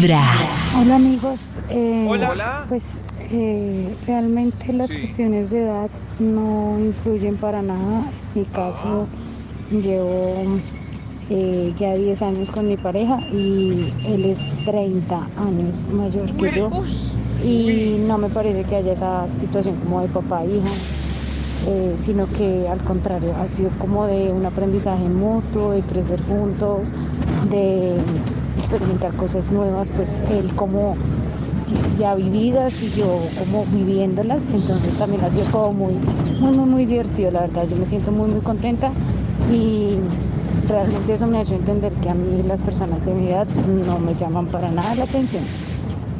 Vibra. Hola amigos, Eh, Hola. pues eh, realmente las Sí. cuestiones de edad no influyen para nada. En mi caso, llevo eh, ya 10 años con mi pareja y él es 30 años mayor que yo. Y no me parece que haya esa situación como de papá e hija, eh, sino que al contrario, ha sido como de un aprendizaje mutuo, de crecer juntos, de experimentar cosas nuevas, pues él como ya vividas y yo como viviéndolas, entonces también ha sido como muy, muy, muy, muy divertido, la verdad, yo me siento muy, muy contenta y realmente eso me ha hecho entender que a mí las personas de mi edad no me llaman para nada la atención.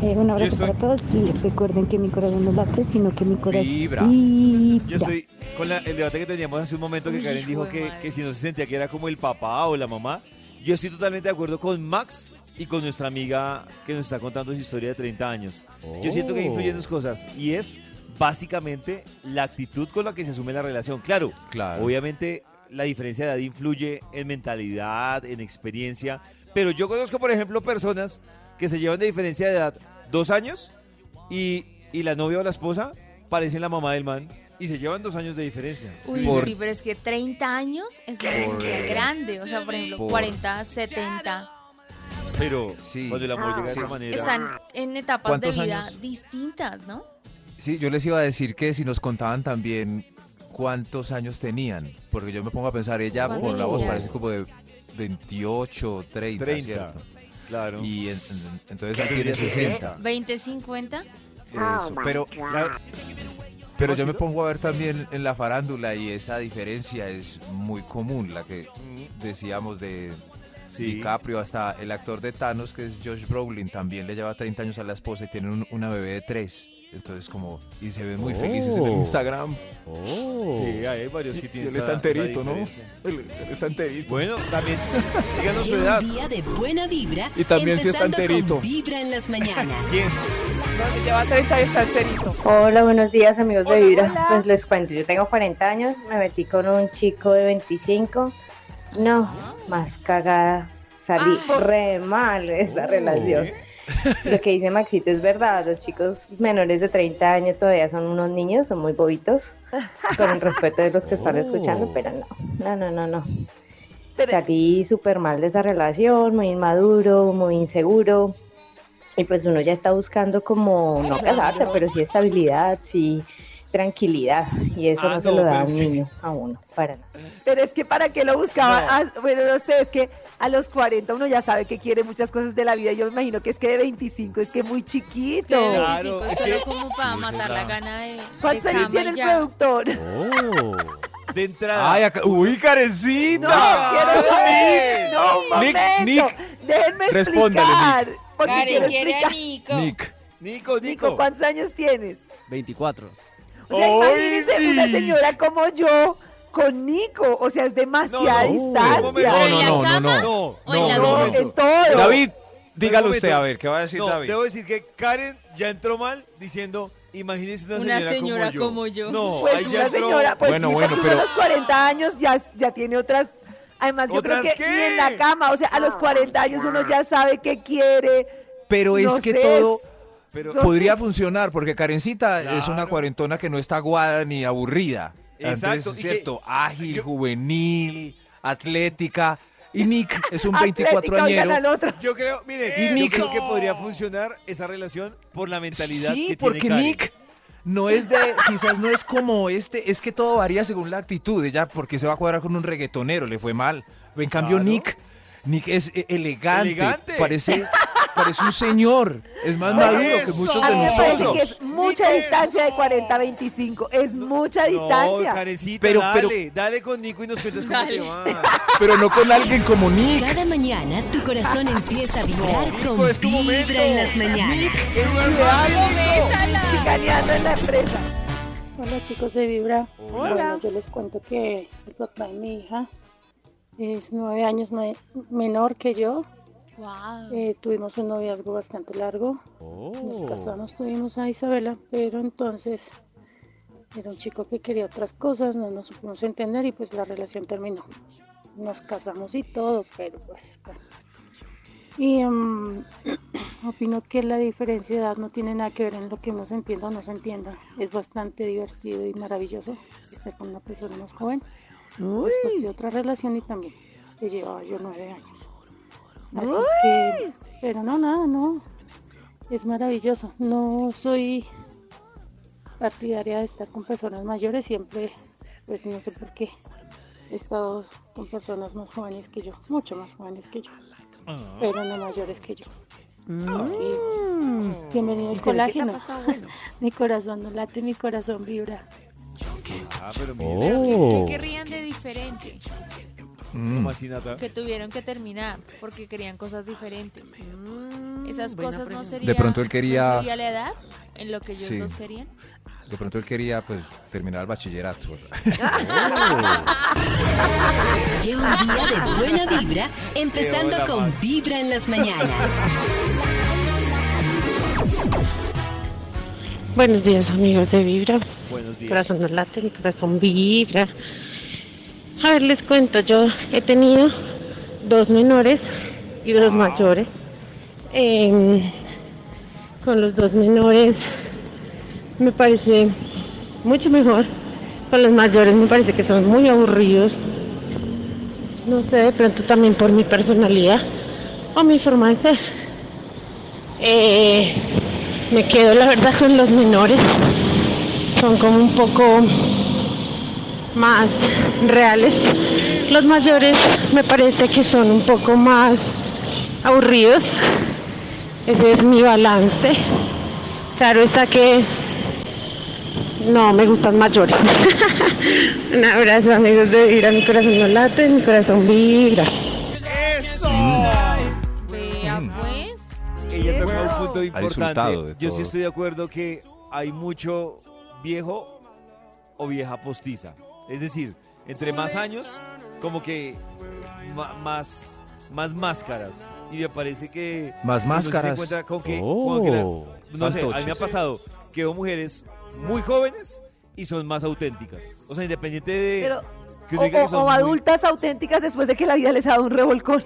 Eh, un abrazo estoy- para todos y recuerden que mi corazón no late, sino que mi corazón Vibra. vibra. Yo estoy con la- el debate que teníamos hace un momento que Uy, Karen hijo dijo que, que si no se sentía que era como el papá o la mamá. Yo estoy totalmente de acuerdo con Max y con nuestra amiga que nos está contando su historia de 30 años. Yo siento que influyen dos cosas y es básicamente la actitud con la que se asume la relación. Claro, Claro. obviamente la diferencia de edad influye en mentalidad, en experiencia, pero yo conozco, por ejemplo, personas que se llevan de diferencia de edad dos años y, y la novia o la esposa parecen la mamá del man y se llevan dos años de diferencia. Uy, Por- sí, pero es que 30 años es diferencia grande. O sea, por ejemplo, Por- 40, 70. Pero Sí. cuando el amor llega de Sí. esa manera... Están en etapas de ¿Cuántos vida años? distintas, ¿no? Sí, yo les iba a decir que si nos contaban también cuántos años tenían, porque yo me pongo a pensar, ella ¿Cuántos por la voz parece como de 28, 30, 30. ¿cierto? Claro. Y en- en- entonces él tiene 60. 20, 50. Eso, pero La- pero yo me pongo a ver también en la farándula y esa diferencia es muy común, la que decíamos de Sí. DiCaprio, hasta el actor de Thanos, que es Josh Brolin, también le lleva 30 años a la esposa y tienen un- una bebé de 3. Entonces como, y se ven muy felices en el Instagram. Sí, hay varios que Y tienen él esa- está enterito, ¿no? Él, él está enterito. Bueno, también, díganos su edad. un día de buena vibra. Y también si está empezando enterito. con Vibra en las mañanas. ¿Quién? Hola, buenos días amigos de Vibra. hola. Pues les cuento, yo tengo 40 años, me metí con un chico de 25. No, más cagada. Salí re mal de esa relación. Lo que dice Maxito es verdad, los chicos menores de 30 años todavía son unos niños, son muy bobitos, con el respeto de los que están escuchando, pero no, no, no, no, no. Salí súper mal de esa relación, muy inmaduro, muy inseguro. Y pues uno ya está buscando como, no casarse, pero sí estabilidad, sí tranquilidad. Y eso Ah, no se no, lo da a es un que- niño, a uno, para nada. Pero es que para qué lo buscaba, No. Ah, bueno, no sé, es que a los 40 uno ya sabe que quiere muchas cosas de la vida. Yo me imagino que es que de 25 es que muy chiquito. Que de Claro, 25 es solo como para Sí, matar la gana de. ¿Cuántos años tiene el ya. productor? De entrada. Ay, acá- uy, Karencita. No, quiero saber. No, un Nick, momento. Nick, Déjenme explicar. porque Karen quiero quiere a explicar. Nico. Nick. Nico, Nico, Nico. ¿cuántos años tienes? 24. O sea, imagínense una Nick. señora como yo con Nico. O sea, es demasiada No, no, distancia. un momento. ¿Pero en No, la no, no, cama no. o en No, la no, No, en todo. David, dígalo usted, a ver, ¿qué va a decir No, David? debo decir que Karen ya entró mal diciendo, imagínese una, Una señora, señora como yo. como yo. No, Pues una señora, pues Bueno, sí, bueno, pero- uno a los 40 años ya, ya tiene otras... Además, yo creo ¿Otras que qué? ni en la cama, o sea, a los 40 años uno ya sabe qué quiere. Pero es no que sé, todo Pero, podría funcionar, porque Karencita es una cuarentona que no está aguada ni aburrida. Exacto, Entonces, y es que- cierto, ágil, yo- juvenil, atlética. Y Nick es un Atlética, 24 oigan al añero. otro. yo creo, miren, Y yo Nick- creo que podría funcionar esa relación por la mentalidad Sí, que porque tiene. Nick no es de, quizás no es como este, es que todo varía según la actitud. Ella, porque se va a cuadrar con un reggaetonero, le fue mal. En cambio, Claro. Nick, Nick es eh, elegante, Elegante. parece, parece un señor, es más maduro que muchos de nosotros. que es mucha distancia de 40 a 25. Es mucha distancia. No, Karencita, Pero- dale, pero- dale con Nico y nos cuentas cómo te va. Pero no con alguien como Nick. Cada mañana tu corazón empieza a vibrar Nico, con es tu Vibra momento. en las mañanas. Es verdad, ¡Vamos, Nico. bésala! Chicaneando en la empresa. Hola chicos de Vibra. Hola. Bueno, yo les cuento que el papá de mi hija es nueve años me- menor que yo. Wow. Eh, tuvimos un noviazgo bastante largo. Nos casamos, tuvimos a Isabela, pero entonces era un chico que quería otras cosas, no nos supimos entender y pues la relación terminó. Nos casamos y todo, pero pues bueno. Y em, opino que la diferencia de edad no tiene nada que ver en lo que uno se entienda o no se entienda. Es bastante divertido y maravilloso estar con una persona más joven. Después de otra relación y también le llevaba yo nueve años. Así que, pero no, nada, no. Es maravilloso. No soy partidaria de estar con personas mayores. Siempre, pues no sé por qué, he estado con personas más jóvenes que yo, mucho más jóvenes que yo, pero no mayores que yo. Y bienvenido al ¿Y se ve que te ha colágeno. pasado bueno? Mi corazón no late, mi corazón vibra. Ah, pero mire, ¿Qué Oh. querrían de diferente? Mm. ¿cómo así, Nata? Que tuvieron que terminar porque querían cosas diferentes. Esas buena cosas no serían. De pronto él quería- ¿no influía la edad en lo que ellos Sí. dos querían? De pronto él quería pues terminar el bachillerato. Lleva un día de buena vibra, empezando con. Vibra en las mañanas. Buenos días amigos de Vibra, Buenos días. corazón no late, mi corazón vibra. A ver, les cuento, yo he tenido dos menores y dos mayores. Em, con los dos menores me parece mucho mejor, con los mayores me parece que son muy aburridos. No sé, de pronto también por mi personalidad o mi forma de ser. Eh, me quedo la verdad con los menores. Son como un poco más reales. Los mayores me parece que son un poco más aburridos. Ese es mi balance. Claro está que no me gustan mayores. un abrazo amigos de Vibra, mi corazón no late, mi corazón vibra. Vea, Mm. pues. Ella tocó un punto disfrutado importante. Yo sí estoy de acuerdo que hay mucho viejo o vieja postiza. Es decir, entre más años, como que más, más máscaras. Y me parece que... Más se máscaras. encuentra con que, con que las- Oh. no sé, a mí me ha pasado que veo mujeres muy jóvenes y son más auténticas. O sea, independiente de... Pero, que o, que o- son o muy- adultas auténticas después de que la vida les ha dado un revolcón.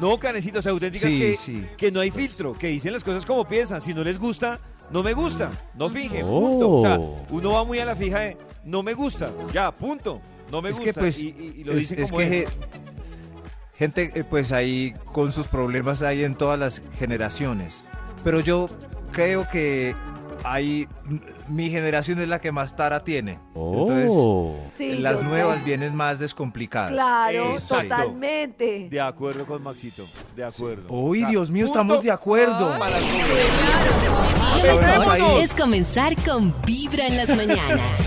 No, canecitos, auténticas Sí, que, sí. que no hay filtro, que dicen las cosas como piensan. Si no les gusta, no me gusta. No fije, punto. O sea, Oh. uno va muy a la fija de no me gusta. Ya, punto. No me es gusta. que pues y, y- y lo es, dicen es como que es. gente eh, pues ahí con sus problemas hay en todas las generaciones pero yo creo que hay mi generación es la que más tara tiene entonces Oh. Sí, las sé. nuevas vienen más descomplicadas Claro, Exacto. totalmente. De acuerdo con Maxito. De acuerdo. uy Dios mío punto estamos de acuerdo Ay, para es comenzar con Vibra en las mañanas.